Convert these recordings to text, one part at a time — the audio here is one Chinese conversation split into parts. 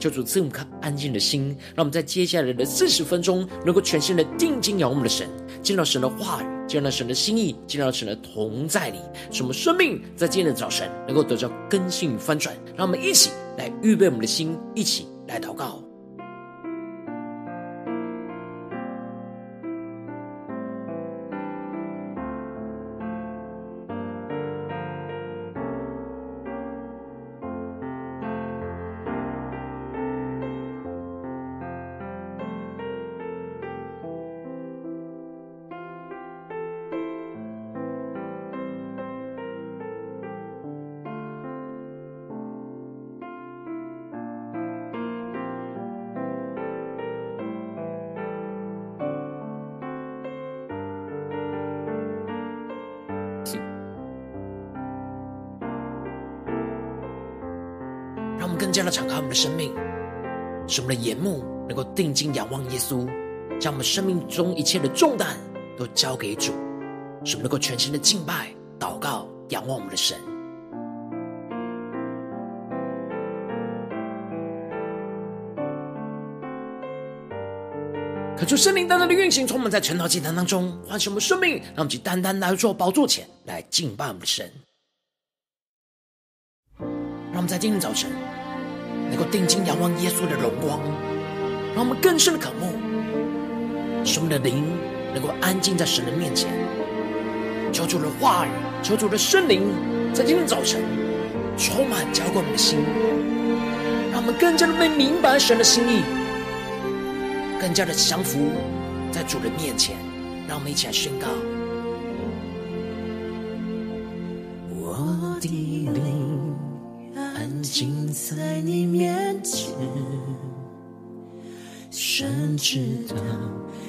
求主赐我们安静的心，让我们在接下来的四十分钟，能够全心的定睛仰望我们的神，见到神的话语，见到神的心意，见到神的同在里，使我们生命在今天的早晨能够得到更新与翻转。让我们一起来预备我们的心，一起来祷告。更加的敞开我们的生命，使我们的眼目能够定睛仰望耶稣，将我们生命中一切的重担都交给主，使我们能够全心的敬拜、祷告、仰望我们的神。可求圣灵单单的运行，充满在晨祷祭坛当中，唤醒我们生命，让我们去单单来到宝座前来敬拜我们的神。让我们在今天早晨。定睛仰望耶稣的荣光，让我们更深的渴慕，使我们的灵能够安静在神的面前，求主的话语，求主的圣灵，在今天早晨充满浇灌我们的心，让我们更加的被明白神的心意，更加的降服在主的面前，让我们一起来宣告。我的灵。安静在你面前，神知道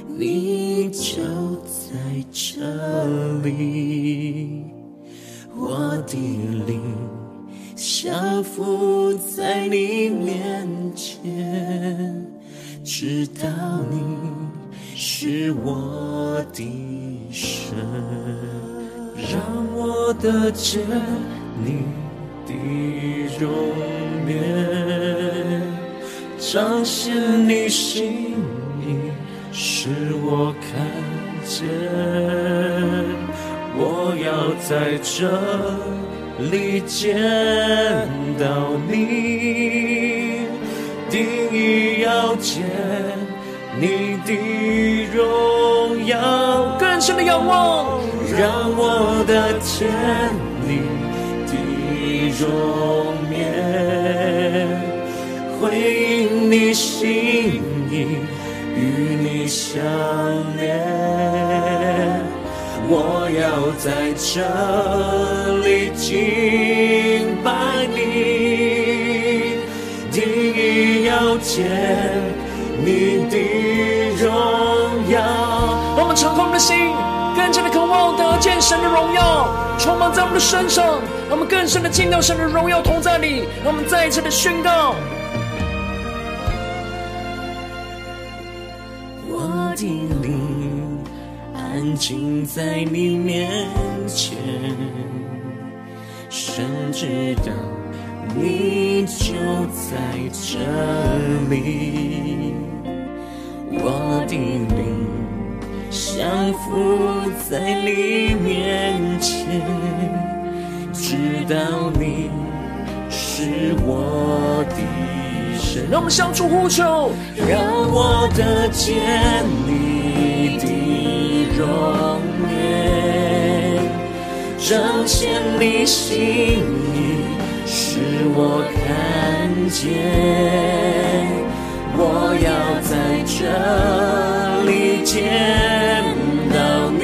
你就在这里。我的灵降服在你面前，知道你是我的神，让我得见你。的容颜，彰显你心意，使我看见。我要在这里见到你，定意要见你的荣耀，更深的仰望，让我的天。容颜，回应你心意，与你相连。我要在这里敬拜你，定意要见你的荣耀。我们敞开我们的心，更加的渴望得见神的荣耀，充满在我们的身上。让我们更深的进到神的荣耀同在里，让我们再一次的宣告：我的灵安静在你面前，神知道你就在这里。我的灵降服在你面前。知道你是我的神，让我们向主呼求，让我得见你的容颜，彰显你心意，使我看见。我要在这里见到你，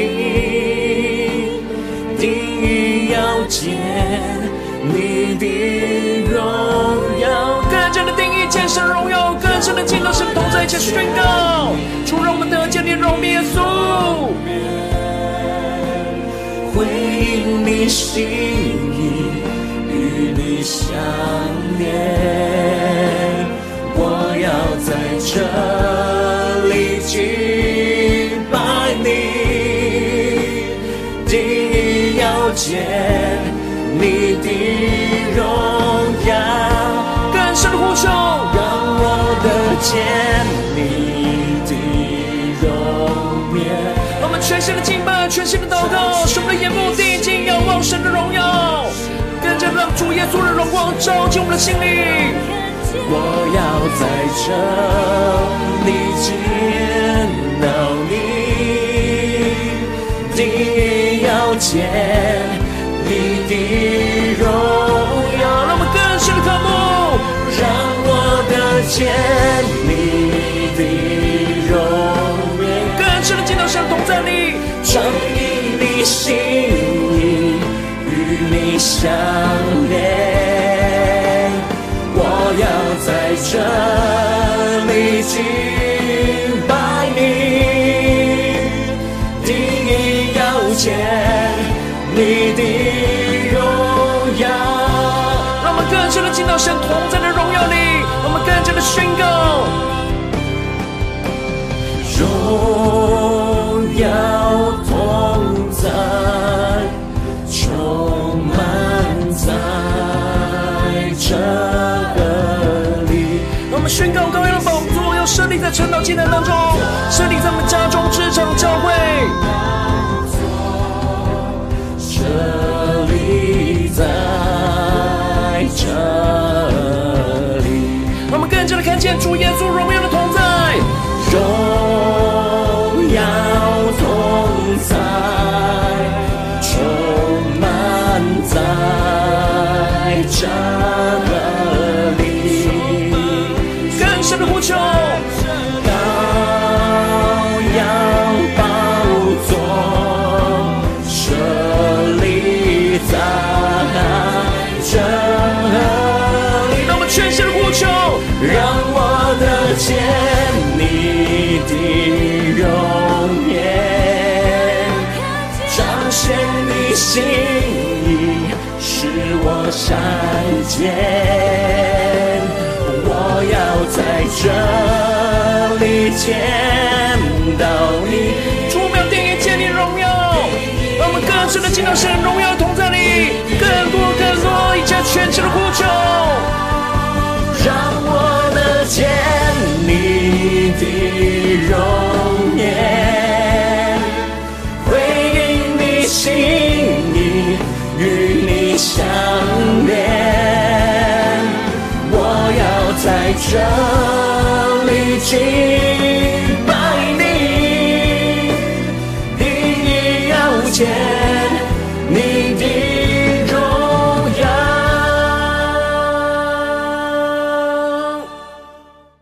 定意要见你的荣耀。更加的定义见神荣耀，更深的进到神同在一起宣告，主让我们得见你荣面耶稣，回应你心意，与你相连。在这里敬拜你，定意要见你的荣耀，更深的呼求，让我得见你的容颜。我们全心的敬拜，全心的祷告，使我们的眼目定睛仰望神的荣耀，更加让主耶稣的荣光照进我们的心里。我要在这里见到你，定要见你的荣耀。让我们更深的渴慕，让我得见你的容颜，更深的见到神同在里，彰显你心意，与你相连。在这里敬拜你，定意要见你的荣耀。让我们更深的进到神同在的荣耀里，我们更加的宣告荣耀同在，充满在这。宣告羔羊的宝座要设立在晨祷祭坛当中，设立在我们家中、职场、教会。设立在这里，我们更加的看见主耶稣看见。我要在这里见到你，主我要定意见你荣耀，让我们更深的进到神荣耀同在里，更多更多，一家全新的呼求，在这里敬拜你，定意要见你的荣耀。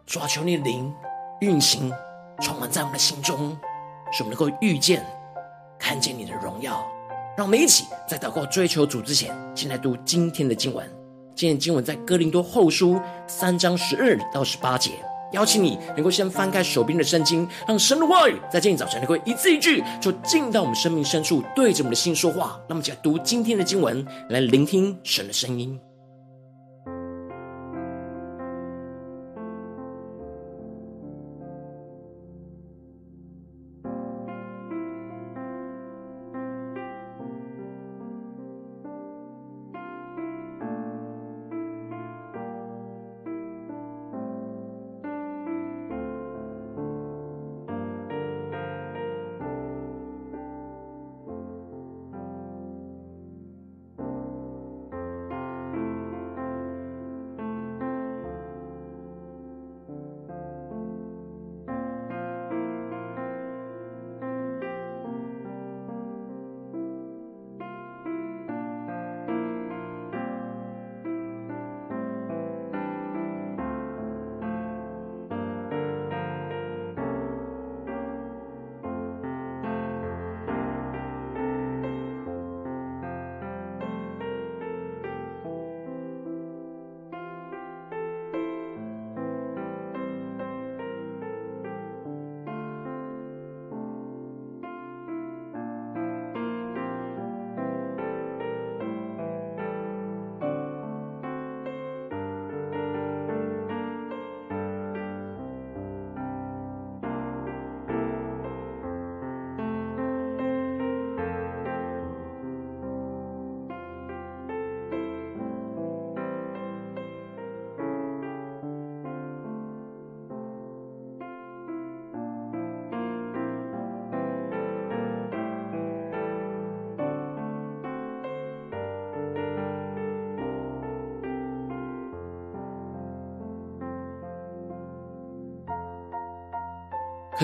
主啊，求你灵。运行，充满在我们的心中，使我们能够遇见、看见你的荣耀。让我们一起在祷告、追求主之前，先来读今天的经文。今天经文在哥林多后书三章十二到十八节。邀请你能够先翻开手边的圣经，让神的话语在今天早晨能够一字一句，就进到我们生命深处，对着我们的心说话。那么，就来读今天的经文，来聆听神的声音。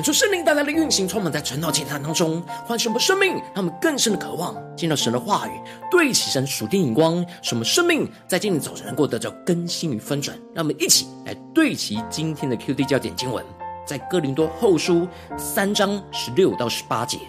恳求圣灵带来的运行，充满在晨祷祭坛当中，唤醒我们生命，让我们更深的渴望见到神的话语，对齐神属天眼光，使我们生命在今天早晨能够得到更新与翻转。让我们一起来对齐今天的 QD 焦点经文，在哥林多后书三章十六到十八节。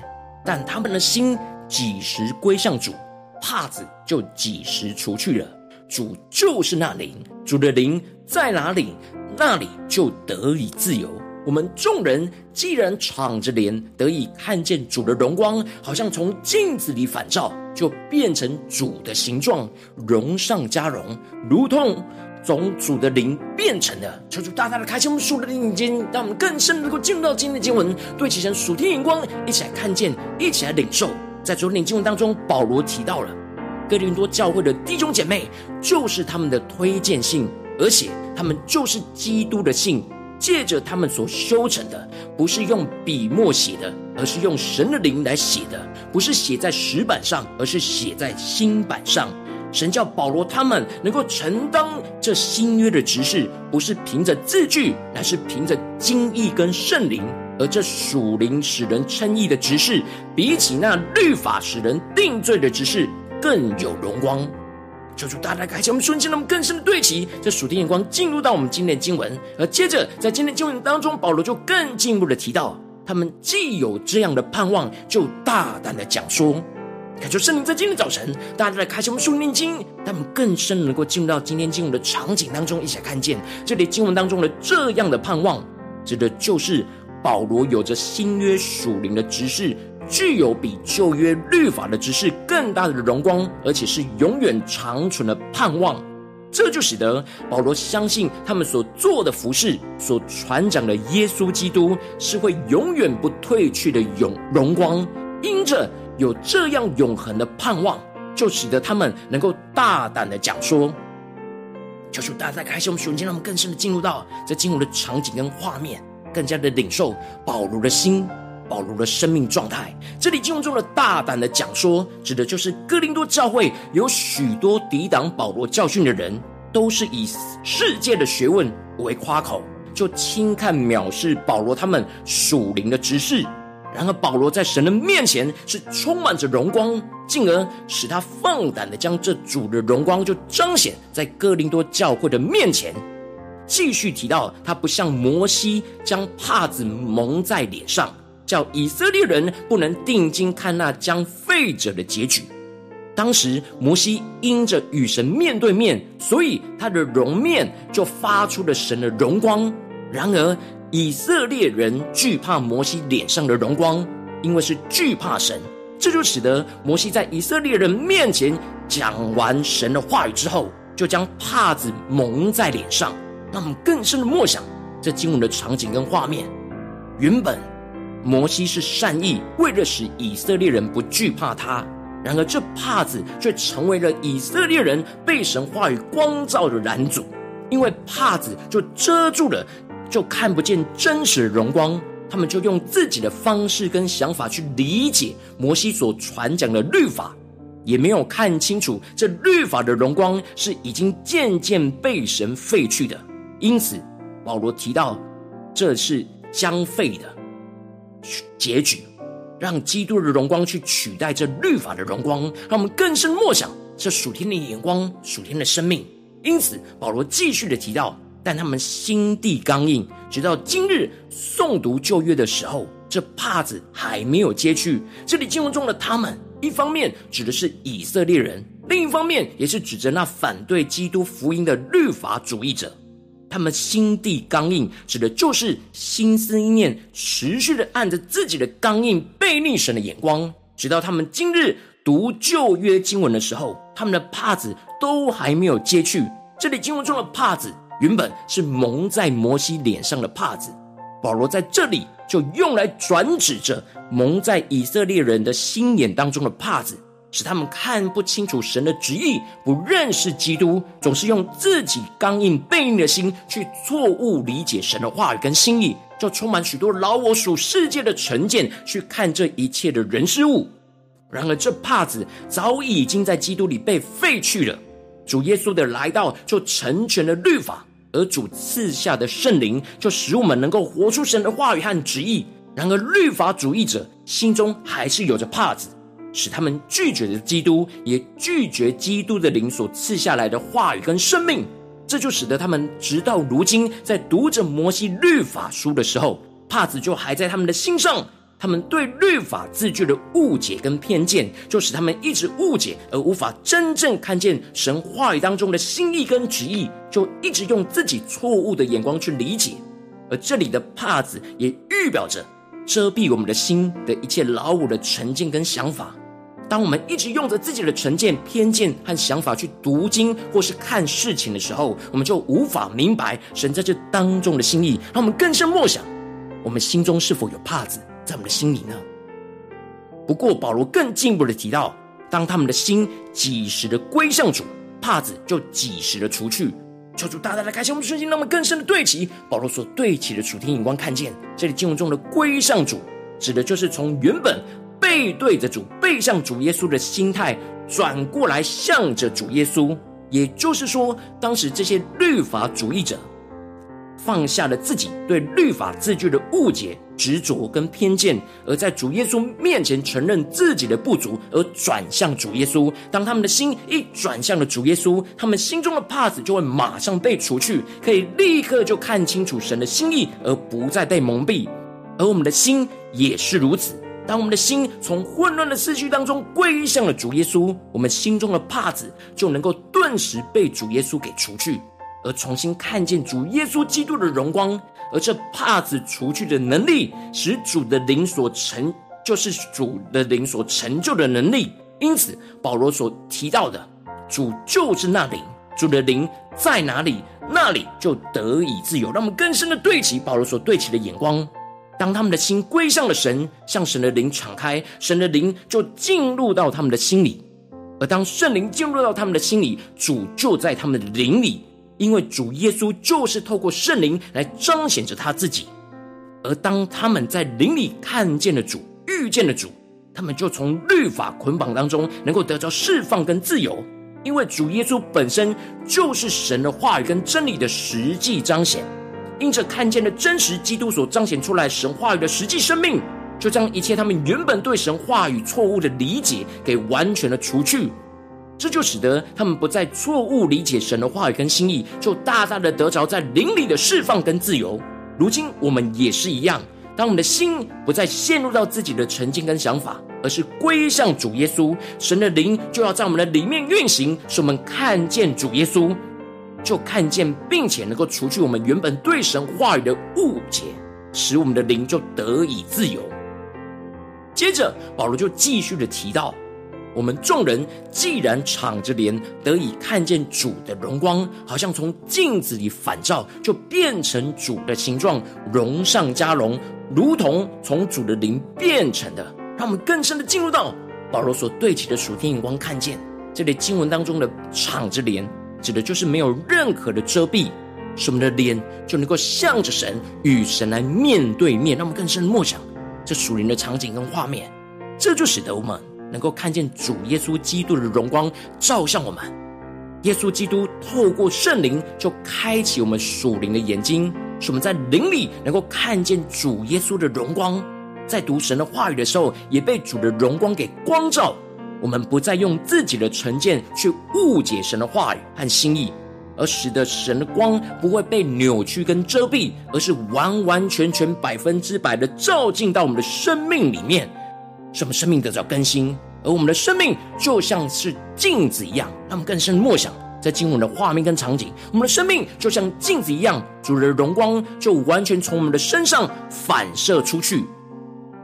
但他们的心几时归向主，帕子就几时除去了。主就是那灵，主的灵在哪里，那里就得以自由。我们众人既然敞着脸得以看见主的荣光，好像从镜子里反照，就变成主的形状，荣上加荣，如同从主的灵变成的。求主大大的开启我们属的眼睛，让我们更深能够进入到今天的经文，对齐神属天眼光，一起来看见，一起来领受。在昨天的经文当中，保罗提到了哥林多教会的弟兄姐妹，就是他们的推荐信，而且他们就是基督的信。借着他们所修成的，不是用笔墨写的，而是用神的灵来写的；不是写在石板上，而是写在心板上。神叫保罗他们能够承担这新约的职事，不是凭着字句，乃是凭着经意跟圣灵。而这属灵使人称义的职事，比起那律法使人定罪的职事更有荣光。求主大大开启我们瞬间，让我们更深的对齐这属天眼光，进入到我们今天的经文。而接着，在今天经文当中，保罗就更进一步的提到，他们既有这样的盼望，就大胆的讲说。感谢圣灵在今天早晨，大大的开启我们属灵经，他们更深能够进入到今天经文的场景当中，一起来看见这里经文当中的这样的盼望，指的就是保罗有着新约属灵的职事。具有比旧约律法的知识更大的荣光，而且是永远长存的盼望。这就使得保罗相信他们所做的服事，所传讲的耶稣基督是会永远不褪去的永荣光。因着有这样永恒的盼望，就使得他们能够大胆的讲说。求主大大开启我们属灵，让我们更深的进入到这进入的场景跟画面，更加的领受保罗的心。保罗的生命状态，这里经文中的大胆的讲说，指的就是哥林多教会有许多抵挡保罗教训的人，都是以世界的学问为夸口，就轻看藐视保罗他们属灵的职事。然而保罗在神的面前是充满着荣光，进而使他放胆的将这主的荣光就彰显在哥林多教会的面前。继续提到，他不像摩西将帕子蒙在脸上。叫以色列人不能定睛看那将废者的结局。当时摩西因着与神面对面，所以他的容面就发出了神的荣光。然而以色列人惧怕摩西脸上的荣光，因为是惧怕神，这就使得摩西在以色列人面前讲完神的话语之后，就将帕子蒙在脸上。让我们更深的默想这经文的场景跟画面，原本。摩西是善意，为了使以色列人不惧怕他。然而，这帕子却成为了以色列人被神话语光照的拦阻，因为帕子就遮住了，就看不见真实的荣光。他们就用自己的方式跟想法去理解摩西所传讲的律法，也没有看清楚这律法的荣光是已经渐渐被神废去的。因此，保罗提到这是将废的。结局，让基督的荣光去取代这律法的荣光，让我们更深默想这属天的眼光、属天的生命。因此，保罗继续的提到，但他们心地刚硬，直到今日诵读旧约的时候，这帕子还没有揭去。这里经文中的他们，一方面指的是以色列人，另一方面也是指着那反对基督福音的律法主义者。他们心地刚硬，指的就是心思意念持续的按着自己的刚硬背逆神的眼光，直到他们今日读旧约经文的时候，他们的帕子都还没有揭去。这里经文中的帕子原本是蒙在摩西脸上的帕子，保罗在这里就用来转指着蒙在以色列人的心眼当中的帕子。使他们看不清楚神的旨意，不认识基督，总是用自己刚硬背逆的心去错误理解神的话语跟心意，就充满许多老我属世界的成见去看这一切的人事物。然而，这帕子早已经在基督里被废去了。主耶稣的来到，就成全了律法，而主赐下的圣灵就使我们能够活出神的话语和旨意。然而，律法主义者心中还是有着帕子，使他们拒绝了基督，也拒绝基督的灵所赐下来的话语跟生命。这就使得他们直到如今，在读着摩西律法书的时候，帕子就还在他们的心上。他们对律法字句的误解跟偏见，就使他们一直误解，而无法真正看见神话语当中的心意跟旨意，就一直用自己错误的眼光去理解。而这里的帕子也预表着遮蔽我们的心的一切老我的成见跟想法。当我们一直用着自己的成见、偏见和想法去读经或是看事情的时候，我们就无法明白神在这当中的心意，让我们更深默想，我们心中是否有帕子在我们的心里呢？不过保罗更进一步的提到，当他们的心几时的归向主，帕子就几时的除去。求主大大的开心我们的瞬间，让我们更深的对齐保罗所对齐的属天眼光，看见这里经文中的归向主，指的就是从原本背对着主、背向主耶稣的心态，转过来向着主耶稣。也就是说，当时这些律法主义者。放下了自己对律法字句的误解、执着跟偏见，而在主耶稣面前承认自己的不足，而转向主耶稣。当他们的心一转向了主耶稣，他们心中的帕子就会马上被除去，可以立刻就看清楚神的心意，而不再被蒙蔽。而我们的心也是如此，当我们的心从混乱的思绪当中归向了主耶稣，我们心中的帕子就能够顿时被主耶稣给除去。而重新看见主耶稣基督的荣光，而这帕子除去的能力，使主的灵所成，就是主的灵所成就的能力。因此，保罗所提到的主就是那灵，主的灵在哪里，那里就得以自由。让我们更深的对齐保罗所对齐的眼光。当他们的心归向了神，向神的灵敞开，神的灵就进入到他们的心里。而当圣灵进入到他们的心里，主就在他们的灵里。因为主耶稣就是透过圣灵来彰显着他自己，而当他们在灵里看见了主、遇见了主，他们就从律法捆绑当中能够得到释放跟自由。因为主耶稣本身就是神的话语跟真理的实际彰显，因着看见了真实基督所彰显出来神话语的实际生命，就将一切他们原本对神话语错误的理解给完全的除去。这就使得他们不再错误理解神的话语跟心意，就大大的得着在灵里的释放跟自由。如今我们也是一样，当我们的心不再陷入到自己的成见跟想法，而是归向主耶稣，神的灵就要在我们的里面运行，使我们看见主耶稣，就看见并且能够除去我们原本对神话语的误解，使我们的灵就得以自由。接着保罗就继续的提到。我们众人既然敞着脸得以看见主的荣光，好像从镜子里反照，就变成主的形状，荣上加荣，如同从主的灵变成的。让我们更深的进入到保罗所对齐的属天眼光，看见这里经文当中的敞着脸，指的就是没有任何的遮蔽，使我们的脸就能够向着神，与神来面对面。让我们更深的默想这属灵的场景跟画面，这就使得我们。能够看见主耶稣基督的荣光照向我们，耶稣基督透过圣灵就开启我们属灵的眼睛，使我们在灵里能够看见主耶稣的荣光。在读神的话语的时候，也被主的荣光给光照。我们不再用自己的成见去误解神的话语和心意，而使得神的光不会被扭曲跟遮蔽，而是完完全全百分之百的照进到我们的生命里面。使我们生命得到更新，而我们的生命就像是镜子一样，让我们更深默想在经文的画面跟场景。我们的生命就像镜子一样，主的荣光就完全从我们的身上反射出去，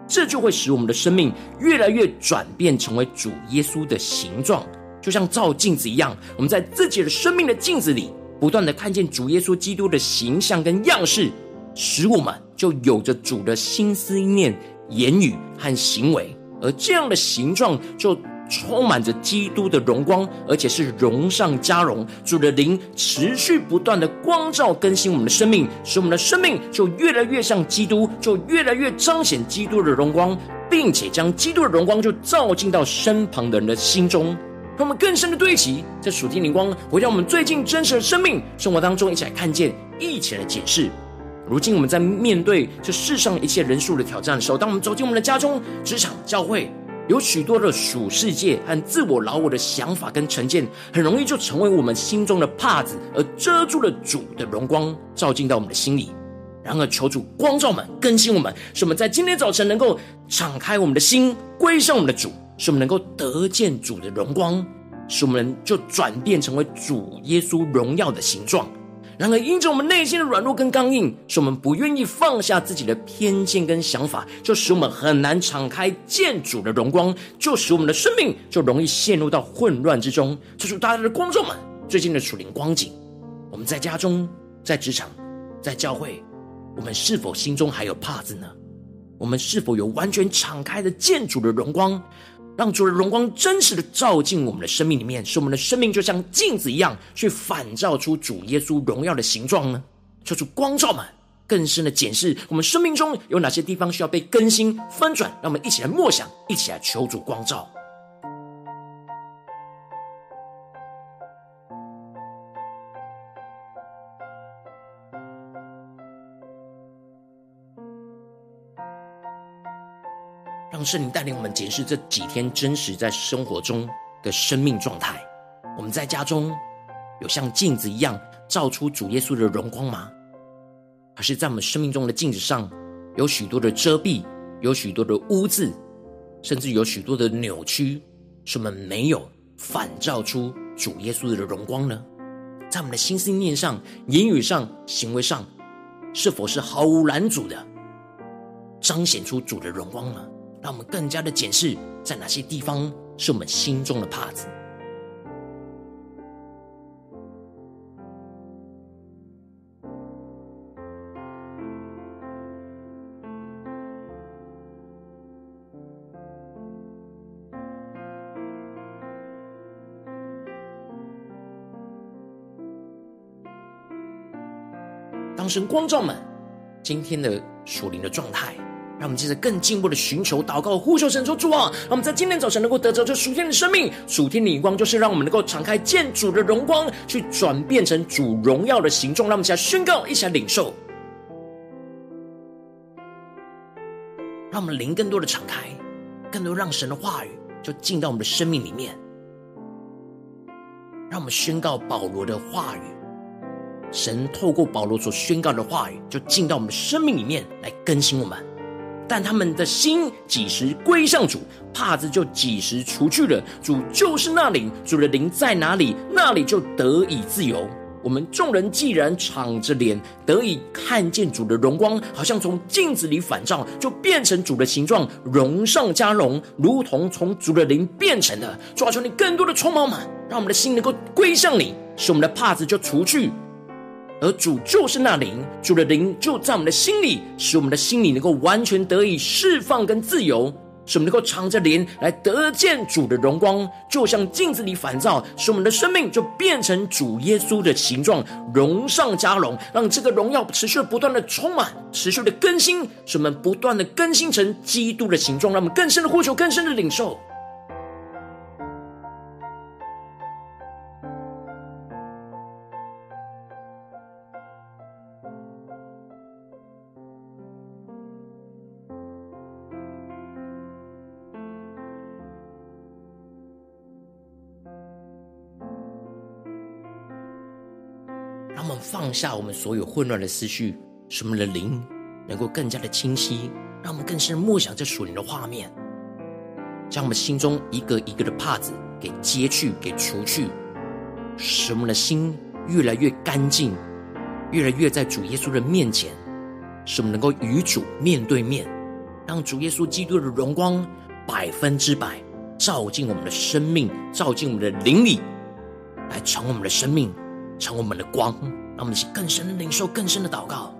这就会使我们的生命越来越转变成为主耶稣的形状，就像照镜子一样。我们在自己的生命的镜子里，不断的看见主耶稣基督的形象跟样式，使我们就有着主的心思念、言语和行为。而这样的形状就充满着基督的荣光，而且是荣上加荣。主的灵持续不断的光照更新我们的生命，使我们的生命就越来越像基督，就越来越彰显基督的荣光，并且将基督的荣光就照进到身旁的人的心中。让我们更深的对齐，在属天灵光回到我们最近真实的生命生活当中，一起来看见，一起来解释。如今我们在面对这世上一切人数的挑战的时候，当我们走进我们的家中、职场、教会，有许多的属世界和自我老我的想法跟成见，很容易就成为我们心中的帕子，而遮住了主的荣光，照进到我们的心里。然而，求主光照我们，更新我们，使我们在今天早晨能够敞开我们的心，归向我们的主，使我们能够得见主的荣光，使我们就转变成为主耶稣荣耀的形状。然而，因着我们内心的软弱跟刚硬，使我们不愿意放下自己的偏见跟想法，就使我们很难敞开见主的荣光，就使我们的生命就容易陷入到混乱之中。这是大家的观众们最近的属灵光景。我们在家中、在职场、在教会，我们是否心中还有帕子呢？我们是否有完全敞开的见主的荣光？让主的荣光真实的照进我们的生命里面，使我们的生命就像镜子一样，去反照出主耶稣荣耀的形状呢？求主光照嘛，更深的检视我们生命中有哪些地方需要被更新翻转。让我们一起来默想，一起来求主光照。让圣灵带领我们检视这几天真实在生活中的生命状态。我们在家中有像镜子一样照出主耶稣的荣光吗？还是在我们生命中的镜子上有许多的遮蔽，有许多的污渍，甚至有许多的扭曲，使我们没有反照出主耶稣的荣光呢？在我们的心思念上、言语上、行为上，是否是毫无拦阻的彰显出主的荣光呢？让我们更加的检视，在哪些地方是我们心中的帕子。当神光照们今天的属灵的状态。让我们接着更进一步的寻求、祷告、呼求神说：“主啊，让我们在今天早晨能够得着这属天的生命、属天的眼光，就是让我们能够敞开见主的荣光，去转变成主荣耀的形状。让我们一起来宣告，一起来领受，让我们灵更多的敞开，更多让神的话语就进到我们的生命里面。让我们宣告保罗的话语，神透过保罗所宣告的话语，就进到我们的生命里面来更新我们。”但他们的心几时归向主，帕子就几时除去了。主就是那灵，主的灵在哪里，那里就得以自由。我们众人既然敞着脸，得以看见主的荣光，好像从镜子里反照，就变成主的形状，荣上加荣，如同从主的灵变成的。主啊，求你更多的充满我们，让我们的心能够归向你，使我们的帕子就除去。而主就是那灵，主的灵就在我们的心里，使我们的心里能够完全得以释放跟自由，使我们能够藏着灵来得见主的荣光，就像镜子里反照，使我们的生命就变成主耶稣的形状，荣上加荣，让这个荣耀持续不断的充满，持续的更新，使我们不断的更新成基督的形状，让我们更深的呼求，更深的领受。下我们所有混乱的思绪，使我们的灵能够更加的清晰，让我们更深默想这属灵的画面，将我们心中一个一个的帕子给揭去、给除去，使我们的心越来越干净，越来越在主耶稣的面前，使我们能够与主面对面，让主耶稣基督的荣光百分之百照进我们的生命，照进我们的灵里，来成我们的生命，成我们的光。让我们一起更深领受，更深的祷告。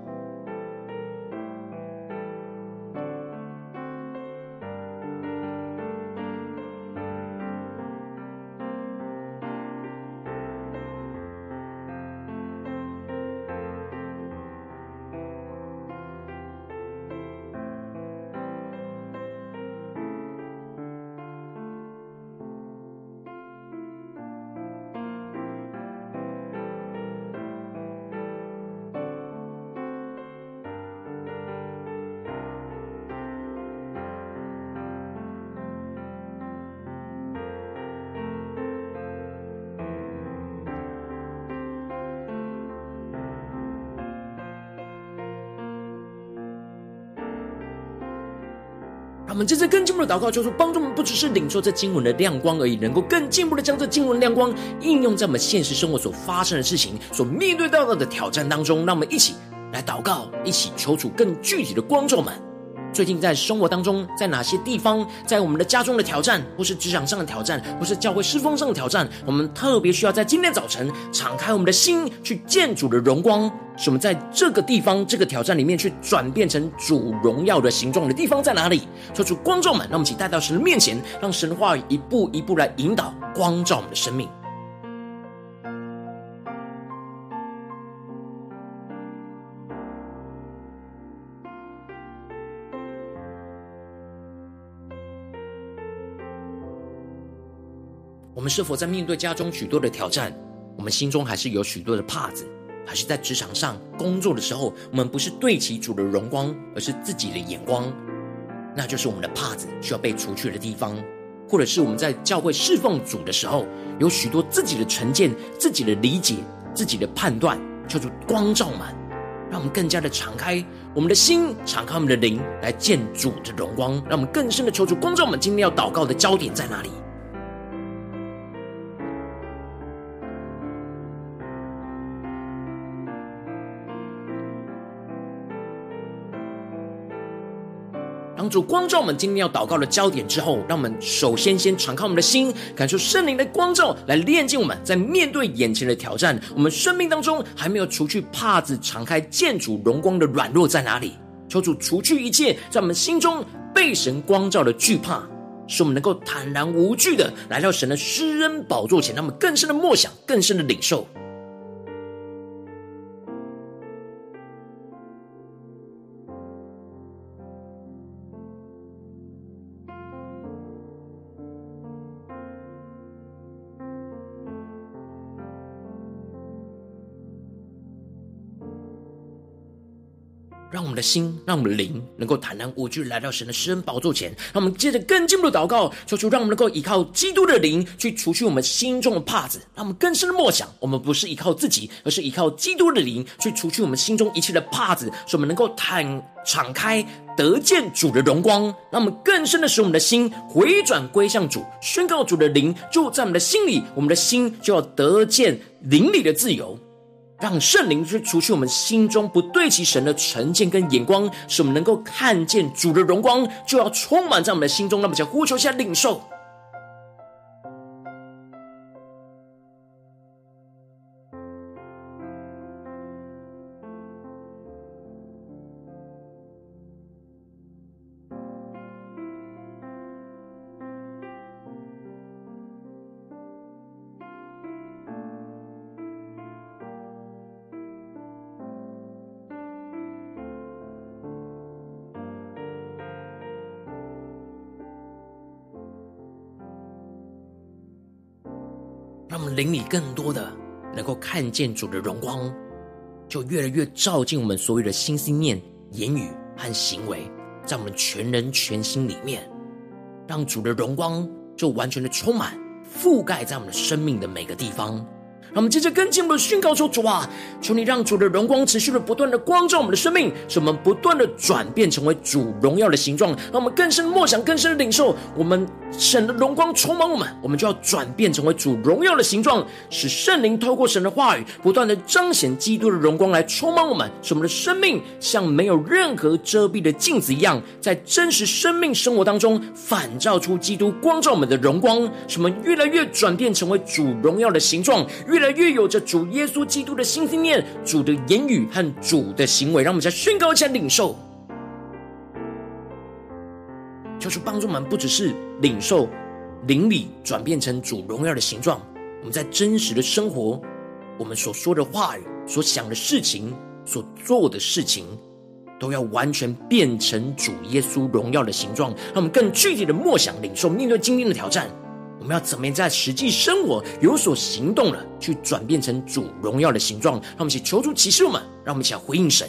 让我们这次更进一步的祷告，求主帮助我们，不只是领受这经文的亮光而已，能够更进一步的将这经文亮光应用在我们现实生活所发生的事情、所面对到的挑战当中。让我们一起来祷告，一起求主更具体的光照们。最近在生活当中，在哪些地方，在我们的家中的挑战，或是职场上的挑战，或是教会侍奉上的挑战，我们特别需要在今天早晨敞开我们的心，去见主的荣光。使我们在这个地方、这个挑战里面，去转变成主荣耀的形状的地方在哪里？求主光照们，让我们一起带到神的面前，让神的话语一步一步来引导、光照我们的生命。我们是否在面对家中许多的挑战，我们心中还是有许多的帕子？还是在职场上工作的时候，我们不是对齐主的荣光，而是自己的眼光，那就是我们的帕子需要被除去的地方；或者是我们在教会侍奉主的时候，有许多自己的成见、自己的理解、自己的判断，求主光照满，让我们更加的敞开我们的心，敞开我们的灵，来见主的荣光，让我们更深的求主光照满。今天要祷告的焦点在哪里？主光照我们今天要祷告的焦点之后，让我们首先先敞开我们的心，感受圣灵的光照，来炼净我们。在面对眼前的挑战，我们生命当中还没有除去帕子，敞开见主荣光的软弱在哪里？求主除去一切在我们心中被神光照的惧怕，使我们能够坦然无惧的来到神的施恩宝座前，让我们更深的默想，更深的领受。让我们的心，让我们的灵，能够坦然无惧来到神的施恩宝座前。让我们接着更进一步的祷告，求求让我们能够依靠基督的灵，去除去我们心中的帕子。让我们更深的默想，我们不是依靠自己，而是依靠基督的灵，去除去我们心中一切的帕子，使我们能够坦敞开，得见主的荣光。让我们更深的使我们的心回转归向主，宣告主的灵就在我们的心里，我们的心就要得见灵里的自由。让圣灵去除去我们心中不对齐神的成见跟眼光，使我们能够看见主的荣光，就要充满在我们的心中。那么，就呼求一下领受。灵里更多的能够看见主的荣光，就越来越照进我们所有的心、思念、言语和行为，在我们全人全心里面，让主的荣光就完全的充满、覆盖在我们的生命的每个地方。让我们接着跟进我们的宣告说：“主啊，求你让主的荣光持续的不断的光照我们的生命，使我们不断的转变成为主荣耀的形状。让我们更深默想、更深的领受，我们神的荣光充满我们，我们就要转变成为主荣耀的形状，使圣灵透过神的话语，不断的彰显基督的荣光来充满我们，使我们的生命像没有任何遮蔽的镜子一样，在真实生命生活当中反照出基督光照我们的荣光，使我们越来越转变成为主荣耀的形状。”越越来越有着主耶稣基督的心思念、主的言语和主的行为，让我们再宣告一下领受，求主帮助我们，不只是领受灵里转变成主荣耀的形状，我们在真实的生活，我们所说的话语、所想的事情、所做的事情，都要完全变成主耶稣荣耀的形状，让我们更具体的默想领受，面对今天的挑战。我们要怎么样在实际生活有所行动了，去转变成主荣耀的形状？让我们一起求助启示我们，让我们一起来回应神。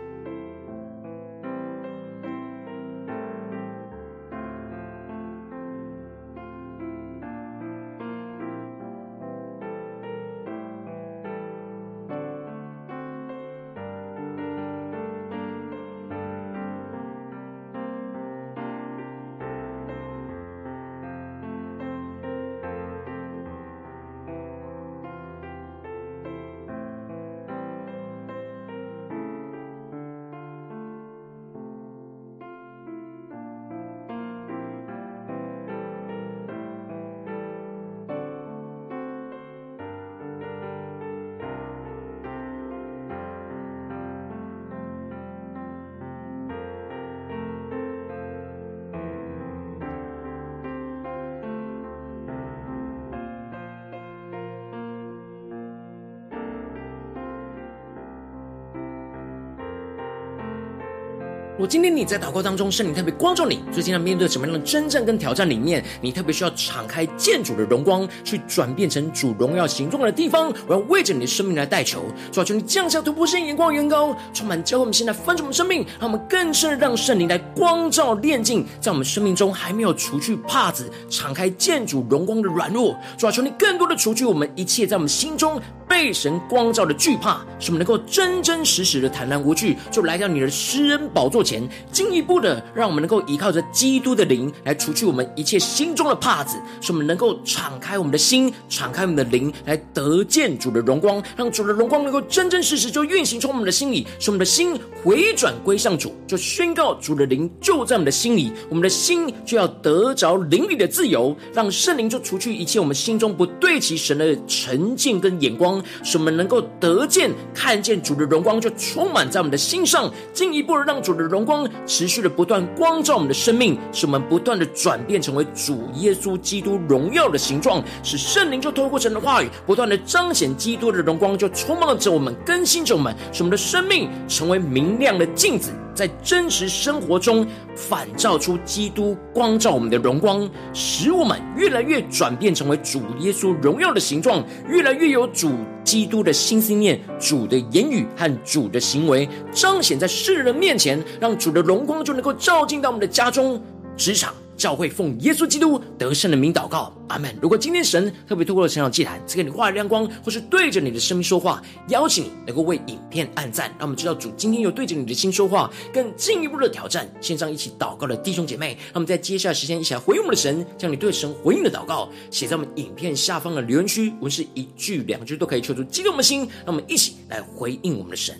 我今天你在祷告当中，圣灵特别光照你，最近要面对什么样的征战跟挑战里面，你特别需要敞开见主的荣光，去转变成主荣耀形状的地方。我要为着你的生命来代求，主啊，求你降下突破性眼光，远高充满教会我们现在分盛我们生命，让我们更深的让圣灵来光照炼净，在我们生命中还没有除去帕子，敞开见主荣光的软弱。主啊，求你更多的除去我们一切在我们心中被神光照的惧怕，使我们能够真真实实的坦然无惧，就来到你的施恩宝座前。进一步的，让我们能够依靠着基督的灵来除去我们一切心中的帕子，使我们能够敞开我们的心，敞开我们的灵，来得见主的荣光，让主的荣光能够真真实实就运行从我们的心里，使我们的心回转归向主，就宣告主的灵就在我们的心里，我们的心就要得着灵里的自由，让圣灵就除去一切我们心中不对齐神的成见跟眼光，使我们能够得见看见主的荣光就充满在我们的心上，进一步的让主的荣。光持续的不断光照我们的生命，使我们不断的转变成为主耶稣基督荣耀的形状，使圣灵就透过神的话语，不断的彰显基督的荣光，就充满着我们，更新着我们，使我们的生命成为明亮的镜子，在真实生活中反照出基督光照我们的荣光，使我们越来越转变成为主耶稣荣耀的形状，越来越有主基督的心思念、主的言语和主的行为彰显在世人面前，让主的荣光就能够照进到我们的家中、职场。教会奉耶稣基督得胜的名祷告，阿门。如果今天神特别透过了成长祭坛赐给你话语亮光，或是对着你的生命说话，邀请你能够为影片按赞，让我们知道主今天有对着你的心说话，更进一步的挑战。线上一起祷告的弟兄姐妹，让我们在接下来时间一起来回应我们的神，将你对神回应的祷告写在我们影片下方的留言区，无论是一句两句都可以求助激动我们的心，让我们一起来回应我们的神。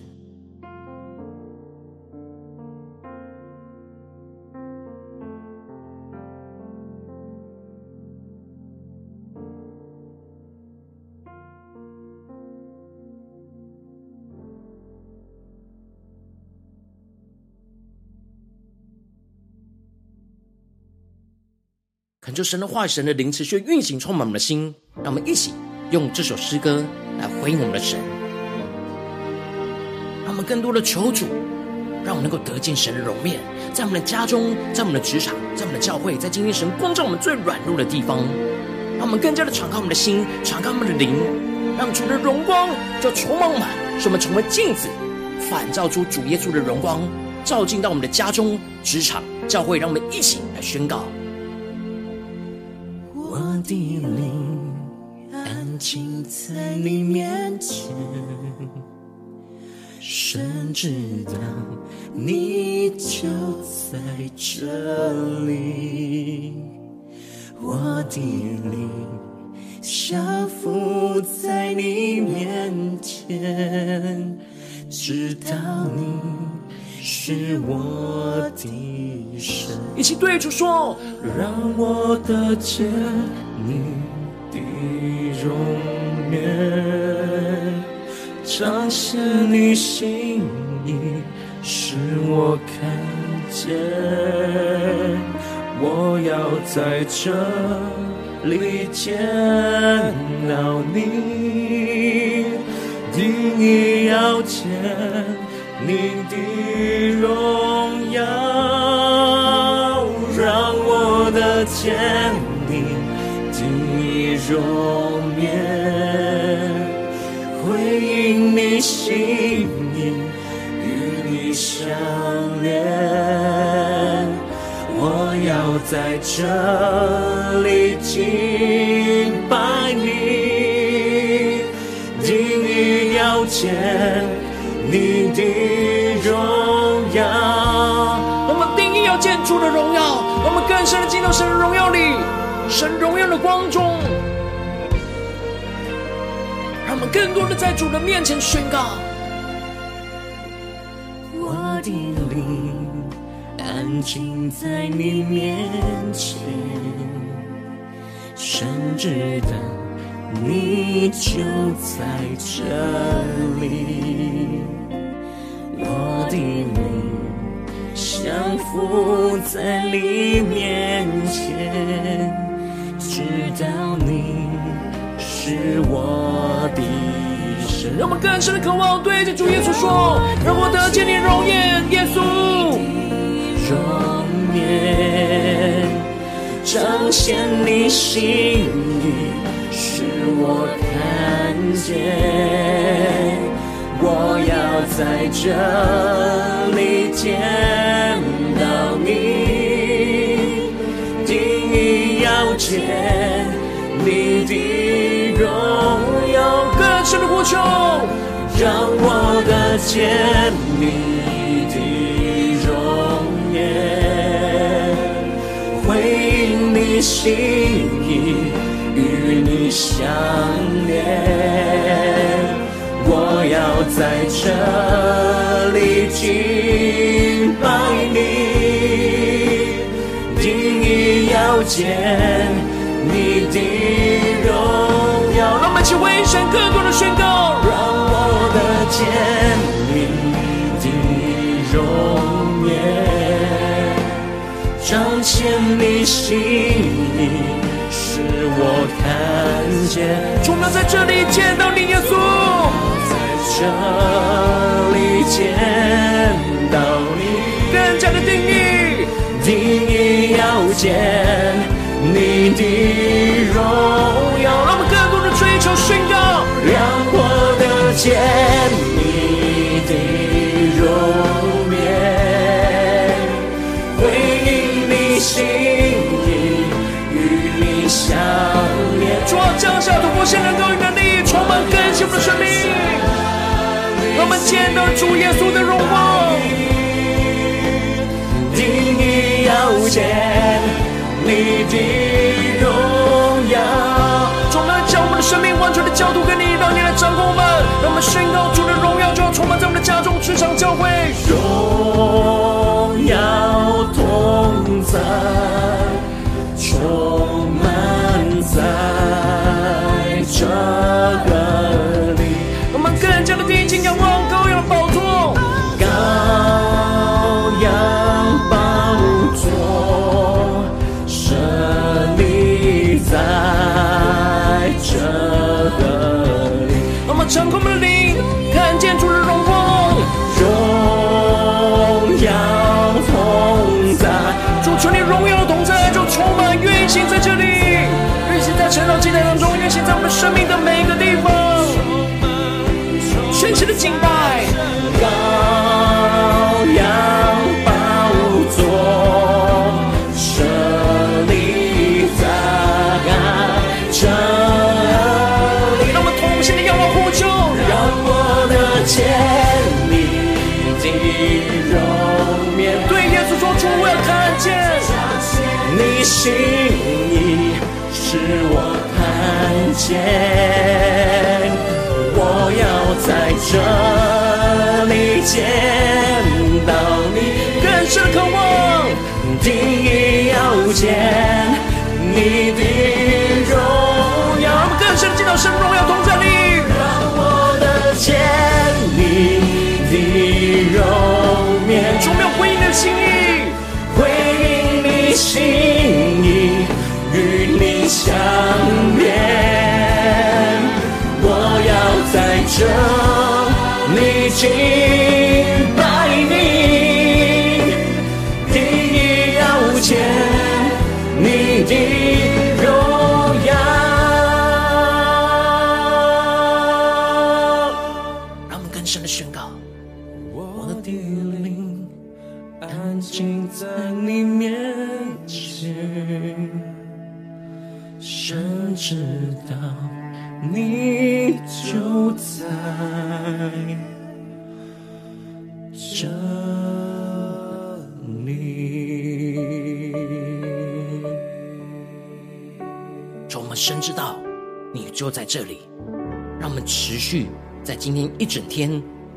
恳求神的话、神的灵持续运行，充满我们的心。让我们一起用这首诗歌来回应我们的神，让我们更多的求主，让我们能够得见神的容面，在我们的家中，在我们的职场，在我们的教会，在今天神光照我们最软弱的地方，让我们更加的敞开我们的心，敞开我们的灵，让主的荣光就充满我们，使我们成为镜子，反照出主耶稣的荣光，照进到我们的家中、职场、教会，让我们一起来宣告。我的灵安静在你面前，神知道你就在这里。我的灵降服在你面前，知道你。是我的神，一起对主说，让我得见你的容颜，彰显你心意，使我看见。我要在这里见到你，定意要见。你的荣耀，让我的天地的容颜，回应你心意，与你相连。我要在这里敬拜你，定意要见。你的荣耀，我们定意要见主的荣耀，我们更深的进到神的荣耀里，神荣耀的光中，让我们更多的在主的面前宣告：我的灵安静在你面前，深知道你就在这里。我的灵降服在你面前，知道你是我的神。让我们更深的渴望对着主耶稣说：让我得见你容颜，耶稣。容颜彰显你心意，使我看见。我要在这里见到你，定意要见你的荣耀，更深的呼求，让我的见你的容颜，回应你心意，与你相连。在这里敬拜你，定意要见你的荣耀。让我们一起为神更多的宣告，让我的见你的容颜，彰显你心意，使我看见。我们在这里见到你，耶稣。这里见到你，更加的定义，定义要见你的荣耀。让我们更多的追求宣告，让我的见你的容颜，回应你心意，与你相连。主啊，降下突破性能够与能力，充满更新的生命。我们见到主耶稣的荣光，定意要见你的荣耀。主来将我们的生命完全的交托给你，让你来掌控我们。让我们宣告主的荣耀就要充满在我们的家中、职场、教会。天。我要在这里见到你，更深的渴望，定意要见你的荣耀。我更深的见到神荣耀同在里，今天一整天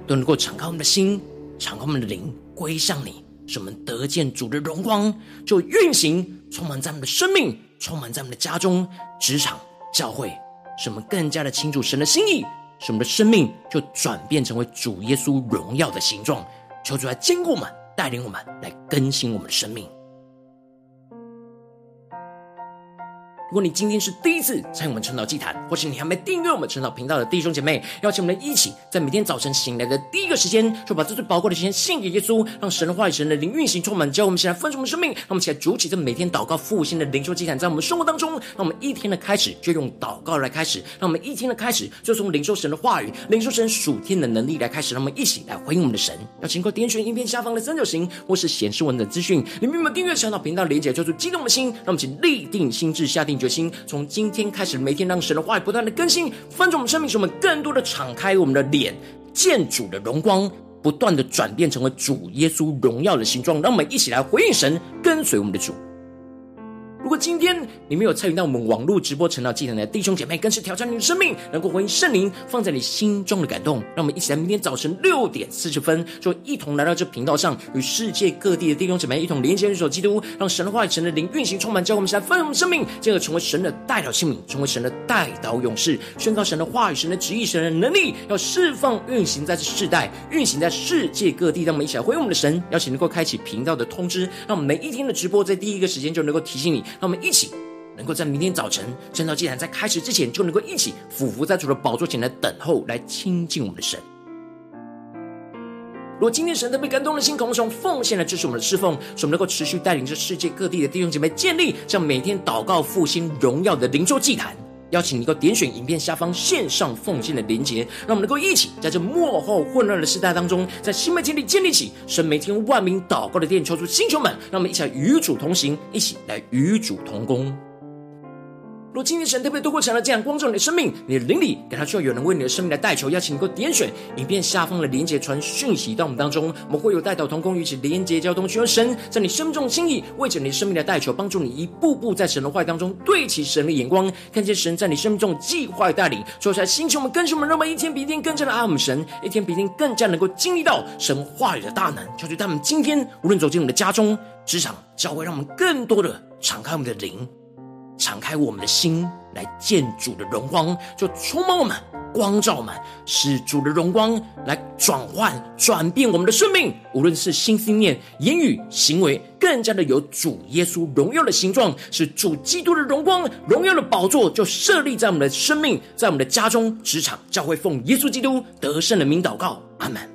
都能够敞开我们的心，敞开我们的灵，归向你，使我们得见主的荣光，就运行充满在我们的生命，充满在我们的家中、职场、教会，使我们更加的清楚神的心意，使我们的生命就转变成为主耶稣荣耀的形状。求主来坚固我们，带领我们，来更新我们的生命。如果你今天是第一次参与我们晨祷祭坛，或是你还没订阅我们晨祷频道的弟兄姐妹，邀请我们一起在每天早晨醒来的第一个时间，就把这最宝贵的时间献给耶稣，让神的话语、神的灵运行充满，教我们起来分盛我们生命。让我们起来筑起这每天祷告复兴的灵修祭坛，在我们生活当中，让我们一天的开始就用祷告来开始，让我们一天的开始就从领受神的话语、领受神属天的能力来开始，让我们一起来回应我们的神。要请各位点选影片下方的三角形，或是显示文的资讯，里面有没有订阅晨祷频道连结，叫做激动的心，让我们请立定心志，下定决心，从今。天开始，每天让神的话语不断的更新，翻转我们生命，使我们更多的敞开我们的脸，见主的荣光，不断的转变成为主耶稣荣耀的形状。让我们一起来回应神，跟随我们的主。如果今天你没有参与到我们网络直播晨祷祭坛的弟兄姐妹，更是挑战你的生命，能够回应圣灵放在你心中的感动。让我们一起来，明天早晨六点四十分，就一同来到这频道上，与世界各地的弟兄姐妹一同连接、入手基督，让神的话语、神的灵运行充满，教我们起来分享生命，进而成为神的代表器皿，成为神的代祷勇士，宣告神的话语、神的旨意、神的能力，要释放运行在这世代，运行在世界各地。让我们一起来回应我们的神，邀请能够开启频道的通知，让我们每一天的直播在第一个时间就能够提醒你。让我们一起能够在明天早晨，晨祷祭坛在开始之前，就能够一起俯伏在主的宝座前来等候，来亲近我们的神。如果今天神特别感动的心，渴望从奉献来支持我们的侍奉，使我们能够持续带领着世界各地的弟兄姐妹建立这样每天祷告复兴荣耀的灵桌祭坛。邀请你能够点选影片下方线上奉献的连结，让我们能够一起在这幕后混乱的时代当中，在新媒体里建立起神每天万名祷告的殿，抽出星球们，让我们一起来与主同行，一起来与主同工。若今天神特别透过成了这样光照你的生命，你的灵里感到需要有人为你的生命来代求，邀请你能够点选影片下方的连结，传讯息到我们当中，我们会有代祷同工，与其连结交通，寻求神在你生命中的心意，为着你生命的代求，帮助你一步步在神的话语当中对齐神的眼光，看见神在你生命中计划带领，说出来星球们、跟随我们，让我们一天比一天更加的爱我们神，一天比一天更加能够经历到神话语的大能。求主他们今天无论走进我们的家中、职场、教会，让我们更多的敞开我们的灵。敞开我们的心来见主的荣光，就充满我们，光照我们，使主的荣光来转换、转变我们的生命。无论是心思念、言语、行为，更加的有主耶稣荣耀的形状，是主基督的荣光、荣耀的宝座，就设立在我们的生命，在我们的家中、职场、教会，奉耶稣基督得胜的名祷告，阿门。